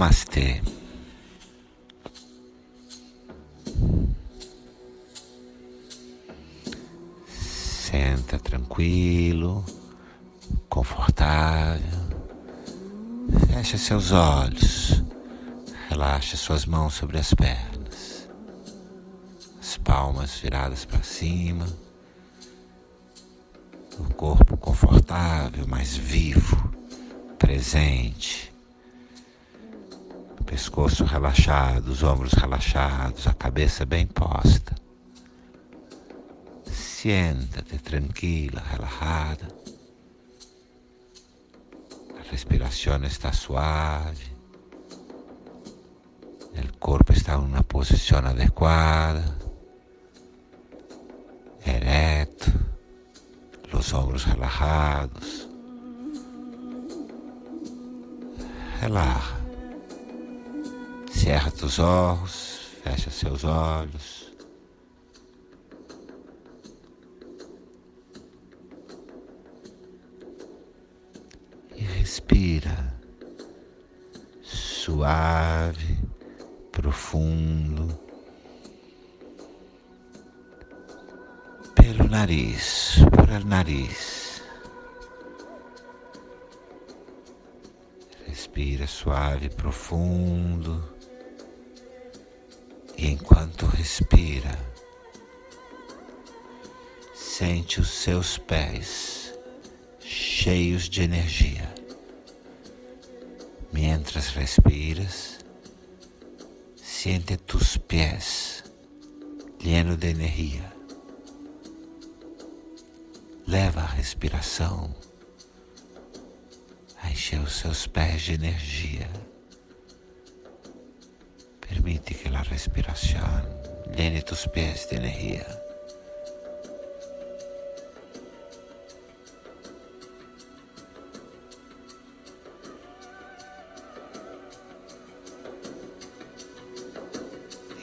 Namastê. Senta tranquilo, confortável. Feche seus olhos. Relaxe suas mãos sobre as pernas. As palmas viradas para cima. O corpo confortável, mais vivo, presente pescoço relaxado, os ombros relaxados, a cabeça bem posta. Siéntate tranquila, relajada. A respiração está suave. O corpo está em uma posição adequada, ereto, os ombros relajados. Relaxa. Cerra os olhos, fecha seus olhos. E respira suave, profundo, pelo nariz, por nariz. Respira suave, profundo. E enquanto respira, sente os seus pés cheios de energia. Mientras respiras, siente tus pies llenos de energia. Leva a respiração a encher os seus pés de energia. Que la respiración llene tus pies de energía.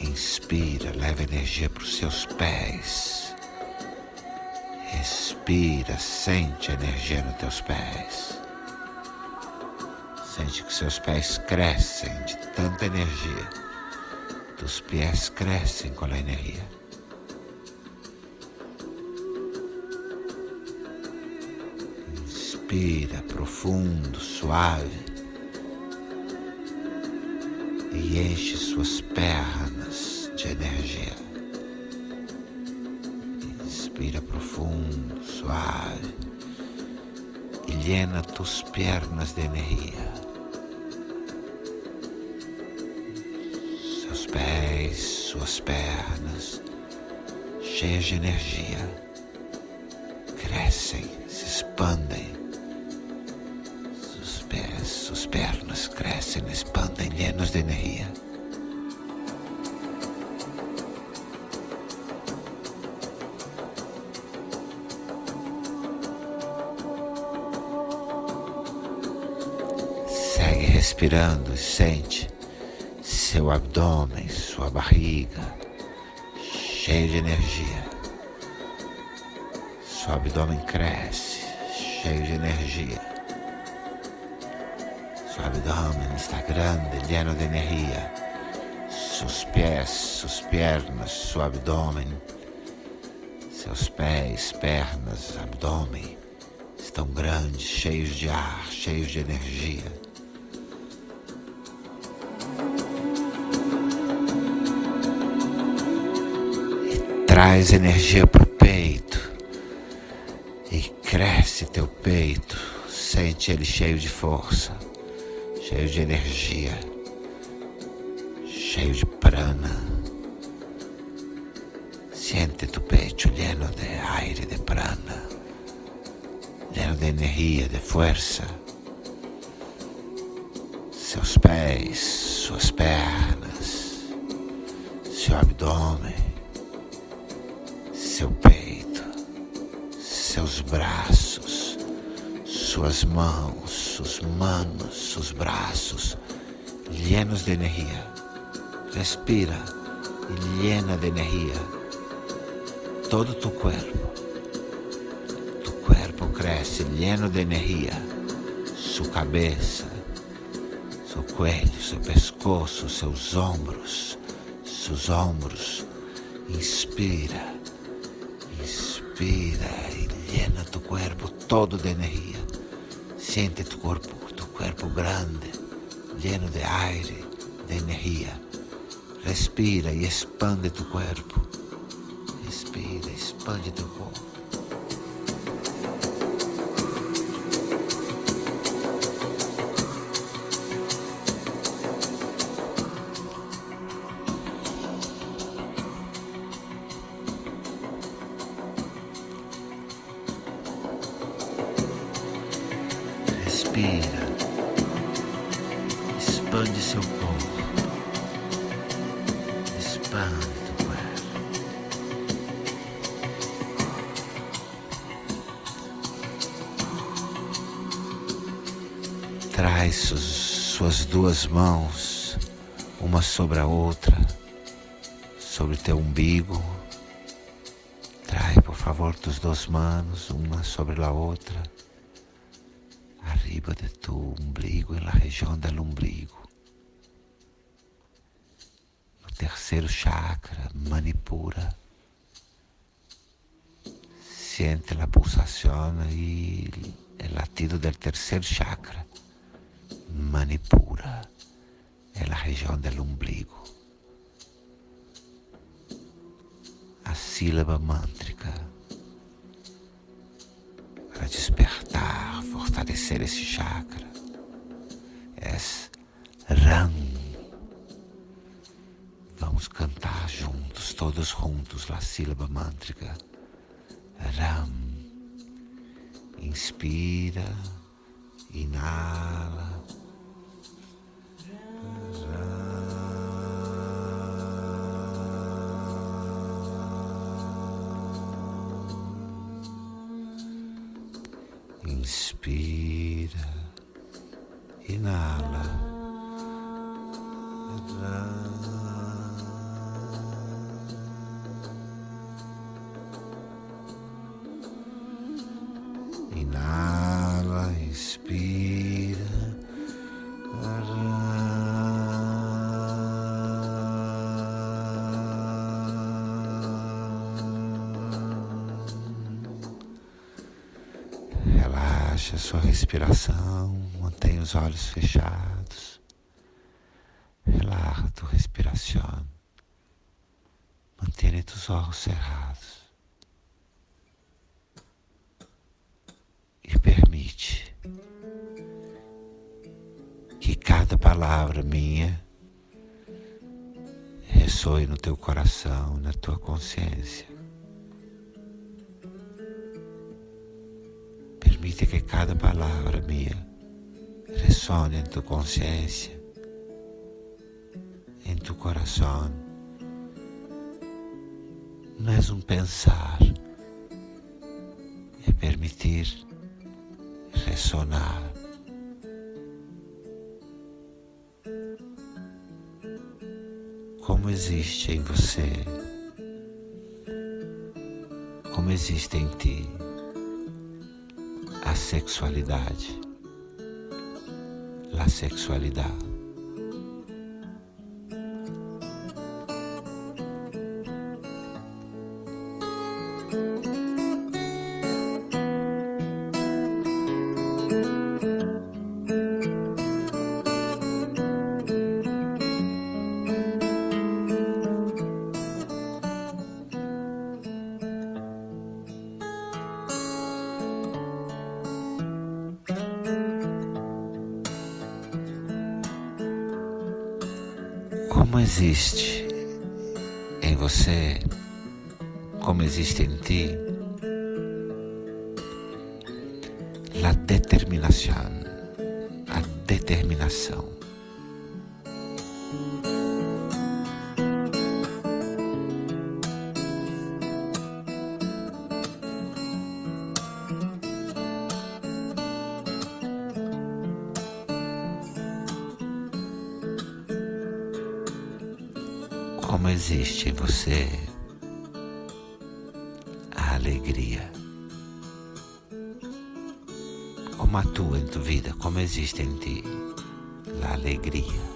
Inspira, leva energia para os seus pés. Respira, sente a energia nos teus pés. Sente que seus pés crescem de tanta energia. Tus pies crecen con la energía. Inspira profundo, suave e enche suas pernas de energia. Inspira profundo, suave e llena tus pernas de energia. Suas pernas, cheias de energia, crescem, se expandem. Seus pés, suas pernas crescem, expandem, llenos de energia. Segue respirando e sente seu abdômen, sua barriga, cheio de energia. Seu abdômen cresce, cheio de energia. Seu abdômen está grande, lleno de energia. Seus pés, suas pernas, seu abdômen, seus pés, pernas, abdômen estão grandes, cheios de ar, cheios de energia. Traz energia para o peito e cresce teu peito. Sente ele cheio de força, cheio de energia, cheio de prana. Siente tu peito lleno de aire, de prana, lleno de energia, de força. Seus pés, suas pernas, seu abdômen seu peito, seus braços, suas mãos, suas manos, seus braços, llenos de energia. Respira llena de energia todo tu corpo. Tu corpo cresce lleno de energia. Sua cabeça, seu coelho, seu pescoço, seus ombros, seus ombros. Inspira, inspira e llena tu corpo todo de energia. Siente tu corpo, tu corpo grande, lleno de aire, de energia. Respira e expande tu corpo. Respira, expande tu corpo. Suas duas mãos, uma sobre a outra, sobre teu umbigo. Trai, por favor, tus duas manos, uma sobre a outra arriba de tu umbligo, en la región del umbligo. No terceiro chakra, Manipura. Siente la pulsación y el latido del tercer chakra, Manipura, en la región del umbligo. A sílaba mântrica para despertar, fortalecer esse chakra. É Ram. Vamos cantar juntos, todos juntos, a sílaba mântrica. Ram. Inspira, inala. Inspira, inala. Sua respiração, mantenha os olhos fechados. Relaja tu respiração. Mantenha tus olhos cerrados. E permite que cada palavra minha ressoe no teu coração, na tua consciência. Permite que cada palavra minha ressone em tua consciência, em tu coração. Não é um pensar, é permitir ressonar. Como existe em você, como existe em ti sexualidade, a sexualidade. Como existe em você, como existe em ti, a determinação, a determinação. Como existe em você a alegria? Como atua em tua vida? Como existe em ti la alegria.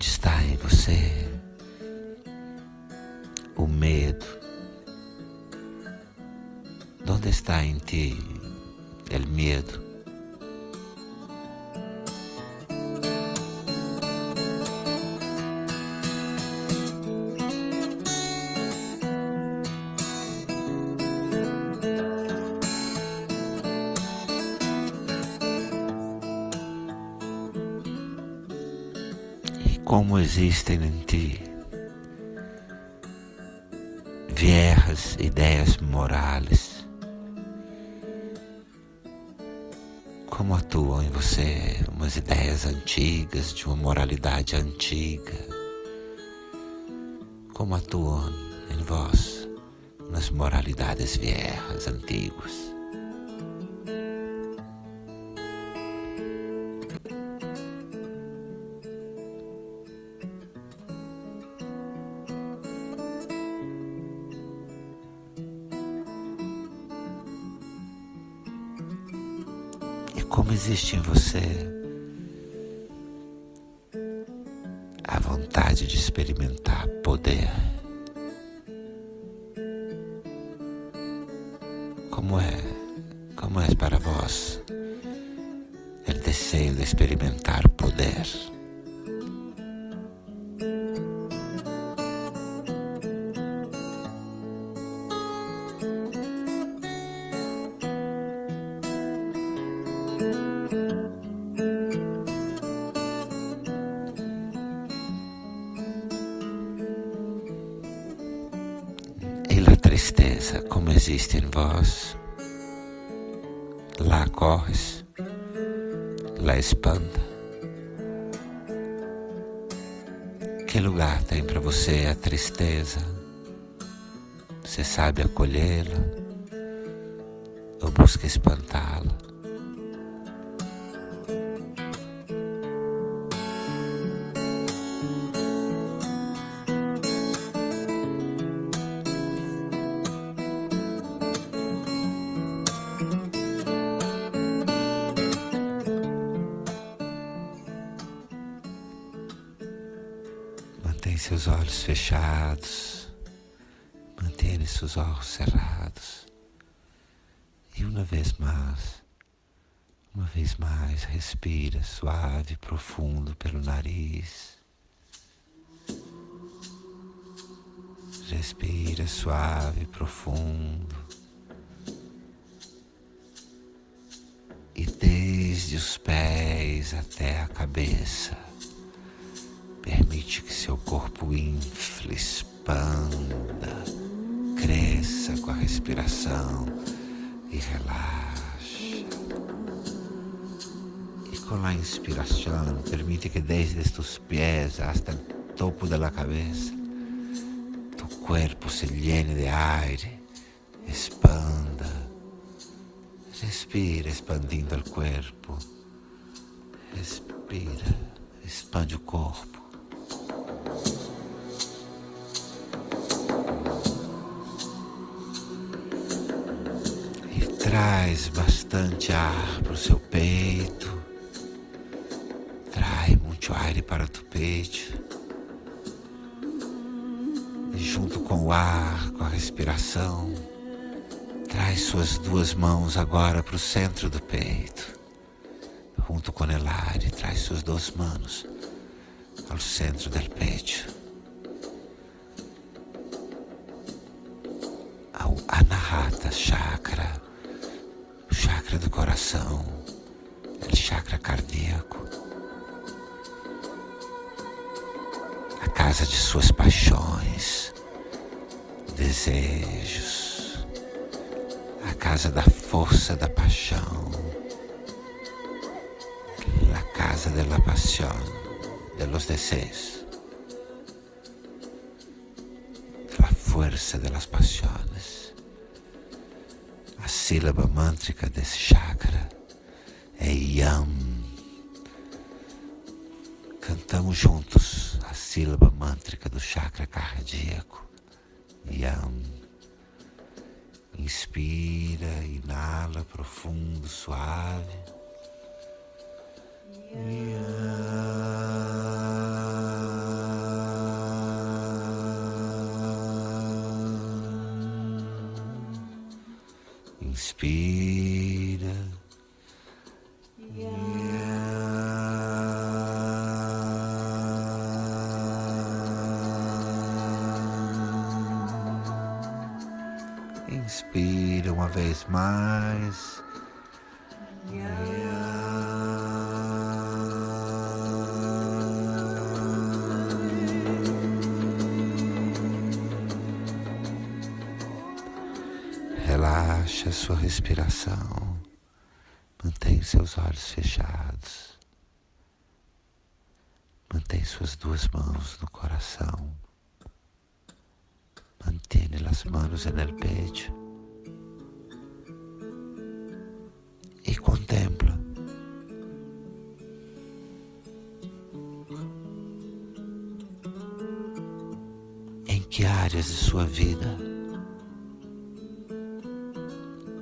Onde está em você o medo? Onde está em ti o medo? Existem em ti. Viejas ideias morais, como atuam em você umas ideias antigas de uma moralidade antiga, como atuam em vós nas moralidades viejas antigas. Existe em você a vontade de experimentar poder. Como é, como é para vós o desejo de experimentar poder? Tristeza como existe em vós, lá corres, lá espanta. Que lugar tem para você a tristeza? Você sabe acolhê-la ou busca espantá-la? Seus olhos fechados, mantenha seus olhos cerrados. E uma vez mais, uma vez mais, respira suave, profundo pelo nariz. Respira suave, profundo. E desde os pés até a cabeça Permite que seu corpo infle, expanda, cresça com a respiração e relaxe. E com a inspiração, permite que desde tus pés hasta el topo de la cabeza, tu cuerpo se llene de aire, expanda. Respira expandindo o corpo. Respira, expande o corpo. Traz bastante ar para o seu peito. Traz muito ar para o peito. E junto com o ar, com a respiração, traz suas duas mãos agora para o centro do peito. Junto com o ar, e traz suas duas mãos ao centro do peito. Ao Anahata Chakra chakra do coração, o chakra cardíaco, a casa de suas paixões, desejos, a casa da força da paixão, a casa de la pasión, de los deseos, la fuerza de las pasiones sílaba mântrica desse chakra é Yam. Cantamos juntos a sílaba mântrica do chakra cardíaco. Yam. Inspira, inala profundo, suave. Inspira. Inspira uma vez mais. Relaxa a sua respiração. Mantenha seus olhos fechados. Mantenha suas duas mãos no coração. Mantiene las manos en el. E contempla. Em que áreas de sua vida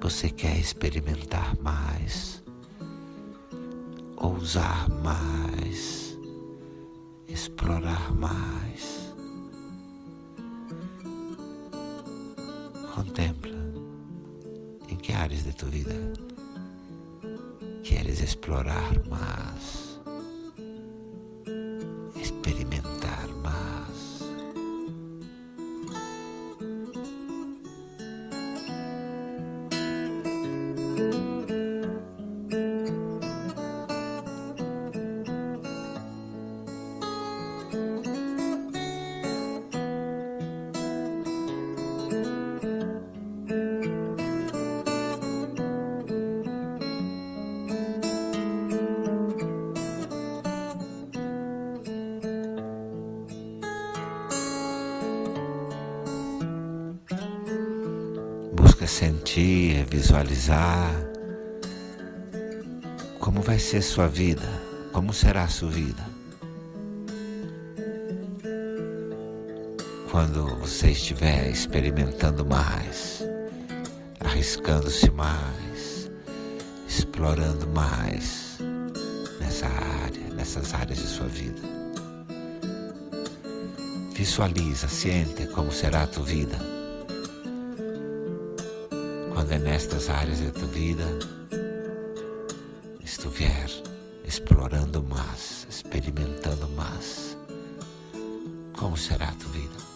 você quer experimentar mais, ousar mais, explorar mais. Contempla em que áreas de tua vida queres explorar mais, sentir, visualizar como vai ser sua vida, como será sua vida. Quando você estiver experimentando mais, arriscando-se mais, explorando mais nessa área, nessas áreas de sua vida. Visualiza, sente como será a tua vida quando é nestas áreas da tua vida estiver explorando mais, experimentando mais, como será a tua vida?